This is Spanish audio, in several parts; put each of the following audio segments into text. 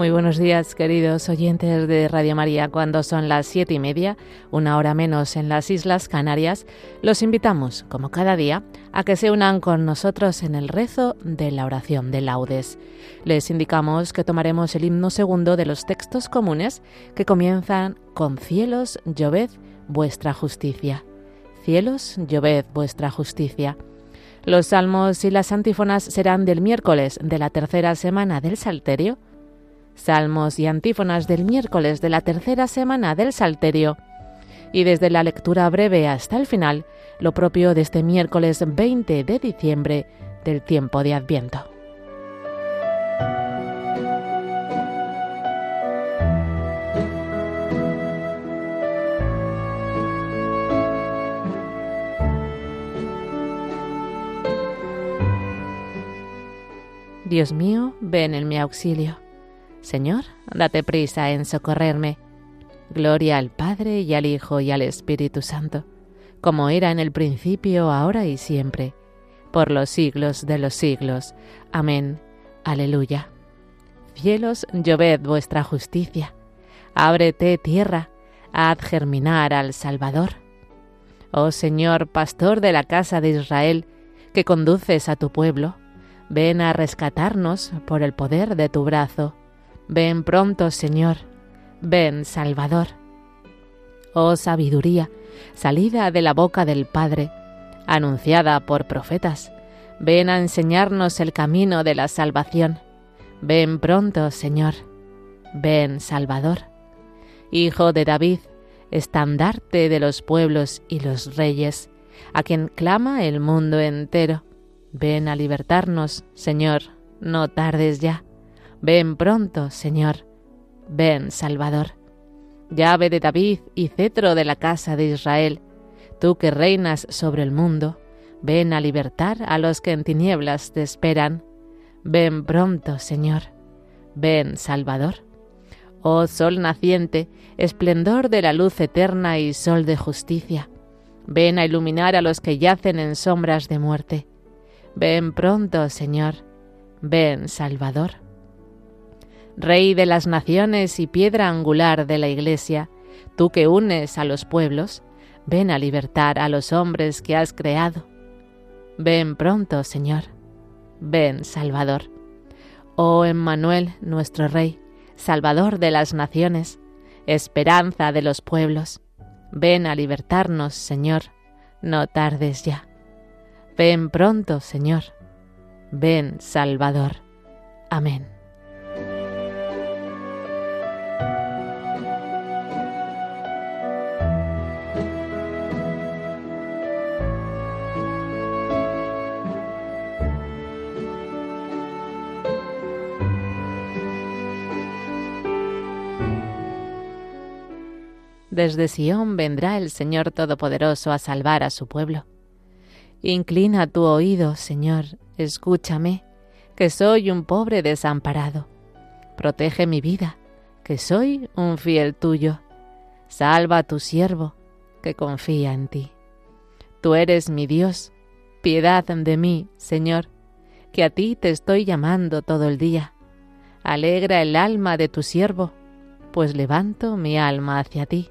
Muy buenos días, queridos oyentes de Radio María. Cuando son las siete y media, una hora menos en las Islas Canarias, los invitamos, como cada día, a que se unan con nosotros en el rezo de la oración de laudes. Les indicamos que tomaremos el himno segundo de los textos comunes que comienzan con cielos, lloved vuestra justicia. Cielos, lloved vuestra justicia. Los salmos y las antífonas serán del miércoles de la tercera semana del Salterio, salmos y antífonas del miércoles de la tercera semana del Salterio, y desde la lectura breve hasta el final, lo propio de este miércoles 20 de diciembre del tiempo de Adviento. Dios mío, ven en mi auxilio. Señor, date prisa en socorrerme. Gloria al Padre y al Hijo y al Espíritu Santo, como era en el principio, ahora y siempre, por los siglos de los siglos. Amén. Aleluya. Cielos, lloved vuestra justicia. Ábrete tierra, haz germinar al Salvador. Oh Señor, pastor de la casa de Israel, que conduces a tu pueblo, Ven a rescatarnos por el poder de tu brazo. Ven pronto, Señor. Ven, Salvador. Oh sabiduría, salida de la boca del Padre, anunciada por profetas, ven a enseñarnos el camino de la salvación. Ven pronto, Señor. Ven, Salvador. Hijo de David, estandarte de los pueblos y los reyes, a quien clama el mundo entero. Ven a libertarnos, Señor, no tardes ya. Ven pronto, Señor. Ven, Salvador. Llave de David y cetro de la casa de Israel, tú que reinas sobre el mundo, ven a libertar a los que en tinieblas te esperan. Ven pronto, Señor. Ven, Salvador. Oh sol naciente, esplendor de la luz eterna y sol de justicia, ven a iluminar a los que yacen en sombras de muerte. Ven pronto, Señor, ven, Salvador. Rey de las naciones y piedra angular de la Iglesia, tú que unes a los pueblos, ven a libertar a los hombres que has creado. Ven pronto, Señor, ven, Salvador. Oh Emmanuel, nuestro Rey, Salvador de las naciones, esperanza de los pueblos, ven a libertarnos, Señor, no tardes ya. Ven pronto, Señor. Ven, Salvador. Amén. Desde Sión vendrá el Señor Todopoderoso a salvar a su pueblo. Inclina tu oído, Señor, escúchame, que soy un pobre desamparado. Protege mi vida, que soy un fiel tuyo. Salva a tu siervo, que confía en ti. Tú eres mi Dios, piedad de mí, Señor, que a ti te estoy llamando todo el día. Alegra el alma de tu siervo, pues levanto mi alma hacia ti.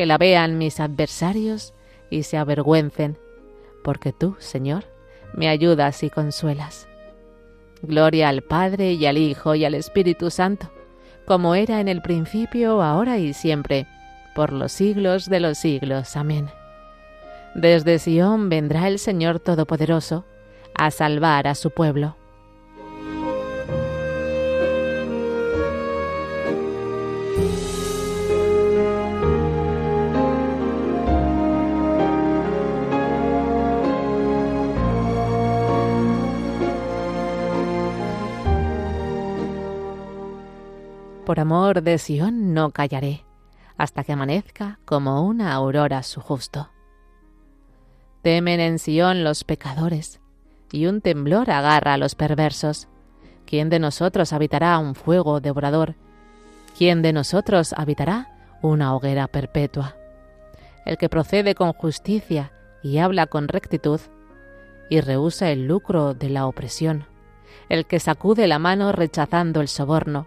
que la vean mis adversarios y se avergüencen, porque tú, Señor, me ayudas y consuelas. Gloria al Padre y al Hijo y al Espíritu Santo, como era en el principio, ahora y siempre, por los siglos de los siglos. Amén. Desde Sión vendrá el Señor Todopoderoso a salvar a su pueblo. Por amor de Sión no callaré, hasta que amanezca como una aurora su justo. Temen en Sión los pecadores, y un temblor agarra a los perversos. ¿Quién de nosotros habitará un fuego devorador? ¿Quién de nosotros habitará una hoguera perpetua? El que procede con justicia y habla con rectitud, y rehúsa el lucro de la opresión, el que sacude la mano rechazando el soborno,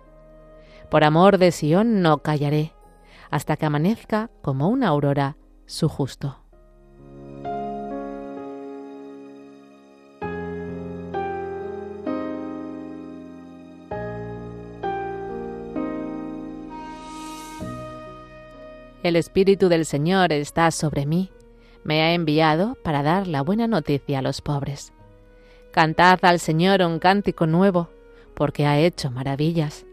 Por amor de Sión no callaré, hasta que amanezca como una aurora su justo. El Espíritu del Señor está sobre mí, me ha enviado para dar la buena noticia a los pobres. Cantad al Señor un cántico nuevo, porque ha hecho maravillas.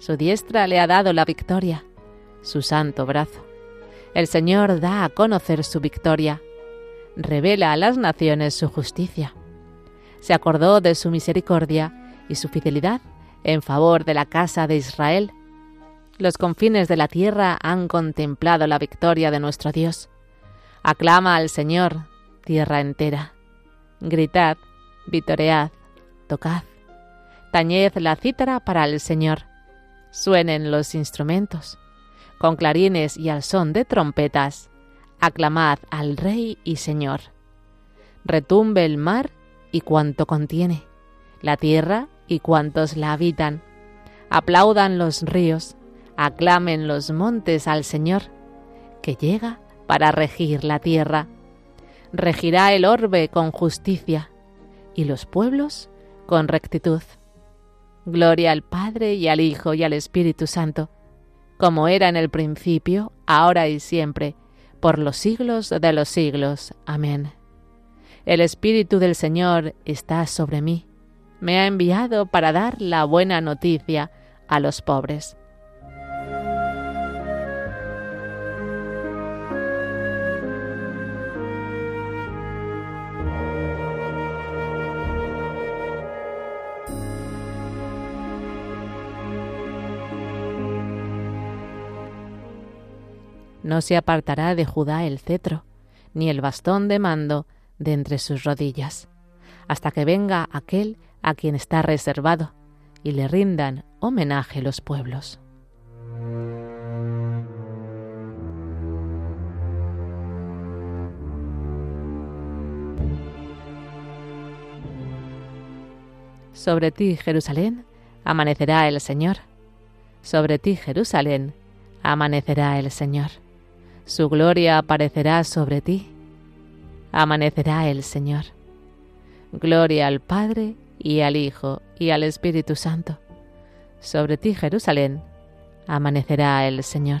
Su diestra le ha dado la victoria, su santo brazo. El Señor da a conocer su victoria, revela a las naciones su justicia. Se acordó de su misericordia y su fidelidad en favor de la casa de Israel. Los confines de la tierra han contemplado la victoria de nuestro Dios. Aclama al Señor, tierra entera. Gritad, vitoread, tocad. Tañed la cítara para el Señor Suenen los instrumentos. Con clarines y al son de trompetas, aclamad al Rey y Señor. Retumbe el mar y cuanto contiene, la tierra y cuantos la habitan. Aplaudan los ríos, aclamen los montes al Señor, que llega para regir la tierra. Regirá el orbe con justicia y los pueblos con rectitud. Gloria al Padre y al Hijo y al Espíritu Santo, como era en el principio, ahora y siempre, por los siglos de los siglos. Amén. El Espíritu del Señor está sobre mí. Me ha enviado para dar la buena noticia a los pobres. No se apartará de Judá el cetro, ni el bastón de mando de entre sus rodillas, hasta que venga aquel a quien está reservado, y le rindan homenaje los pueblos. Sobre ti, Jerusalén, amanecerá el Señor. Sobre ti, Jerusalén, amanecerá el Señor su gloria aparecerá sobre ti. Amanecerá el Señor. Gloria al Padre y al Hijo y al Espíritu Santo. Sobre ti, Jerusalén, amanecerá el Señor.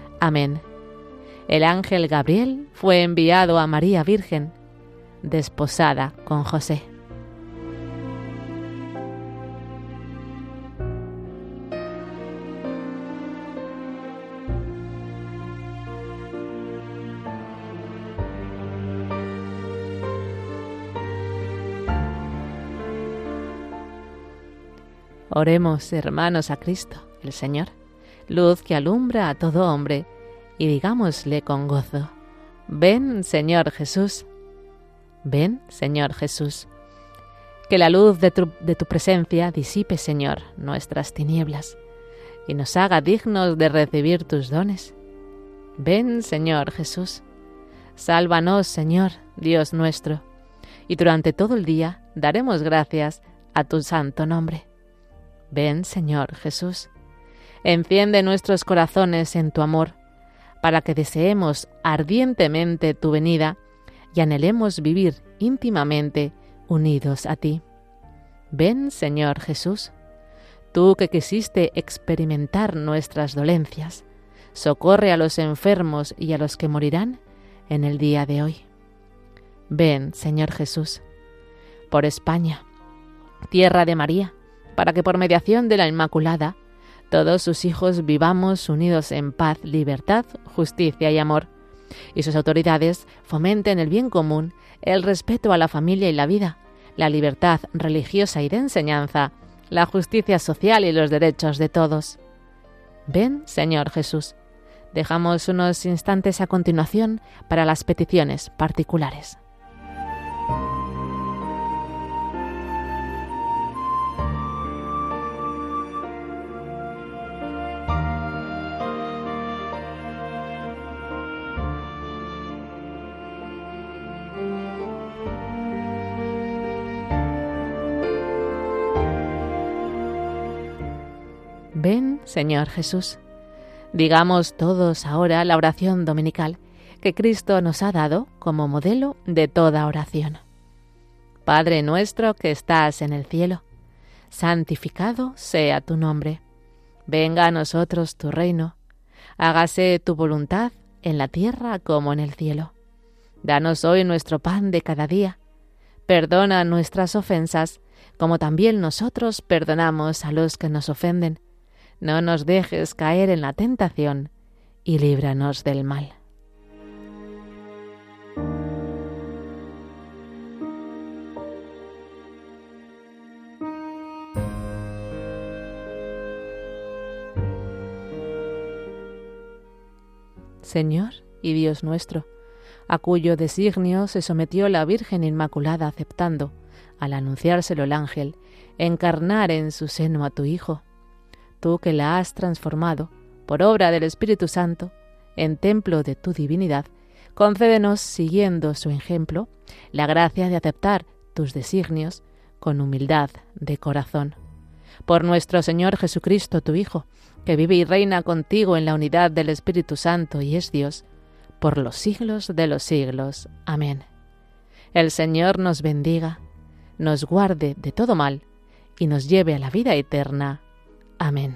Amén. El ángel Gabriel fue enviado a María Virgen, desposada con José. Oremos, hermanos, a Cristo, el Señor luz que alumbra a todo hombre, y digámosle con gozo, ven Señor Jesús, ven Señor Jesús. Que la luz de tu, presencia disipe, Señor, nuestras tinieblas, y nos haga dignos de recibir tus dones. Ven Señor Jesús, sálvanos Señor, Dios nuestro, y durante todo el día daremos gracias a tu santo nombre. Ven Señor Jesús. Enciende nuestros corazones en tu amor, para que deseemos ardientemente tu venida y anhelemos vivir íntimamente unidos a ti. Ven, Señor Jesús, tú que quisiste experimentar nuestras dolencias, socorre a los enfermos y a los que morirán en el día de hoy. Ven, Señor Jesús, por España, tierra de María, para que por mediación de la Inmaculada todos sus hijos vivamos unidos en paz, libertad, justicia y amor, y sus autoridades fomenten el bien común, el respeto a la familia y la vida, la libertad religiosa y de enseñanza, la justicia social y los derechos de todos. Ven, Señor Jesús. Dejamos unos instantes a continuación para las peticiones particulares. Ven, Señor Jesús. Digamos todos ahora la oración dominical que Cristo nos ha dado como modelo de toda oración. Padre nuestro que estás en el cielo, santificado sea tu nombre. Venga a nosotros tu reino. Hágase tu voluntad en la tierra como en el cielo. Danos hoy nuestro pan de cada día. Perdona nuestras ofensas, como también nosotros perdonamos a los que nos ofenden no nos dejes caer en la tentación y líbranos del mal. Señor y Dios nuestro, a cuyo designio se sometió la Virgen Inmaculada aceptando, al anunciárselo el ángel, encarnar en su seno a tu Hijo tú que la has transformado, por obra del Espíritu Santo, en templo de tu divinidad, concédenos, siguiendo su ejemplo, la gracia de aceptar tus designios con humildad de corazón. Por nuestro Señor Jesucristo, tu Hijo, que vive y reina contigo en la unidad del Espíritu Santo y es Dios, por los siglos de los siglos. Amén. El Señor nos bendiga, nos guarde de todo mal, y nos lleve a la vida eterna. Amén.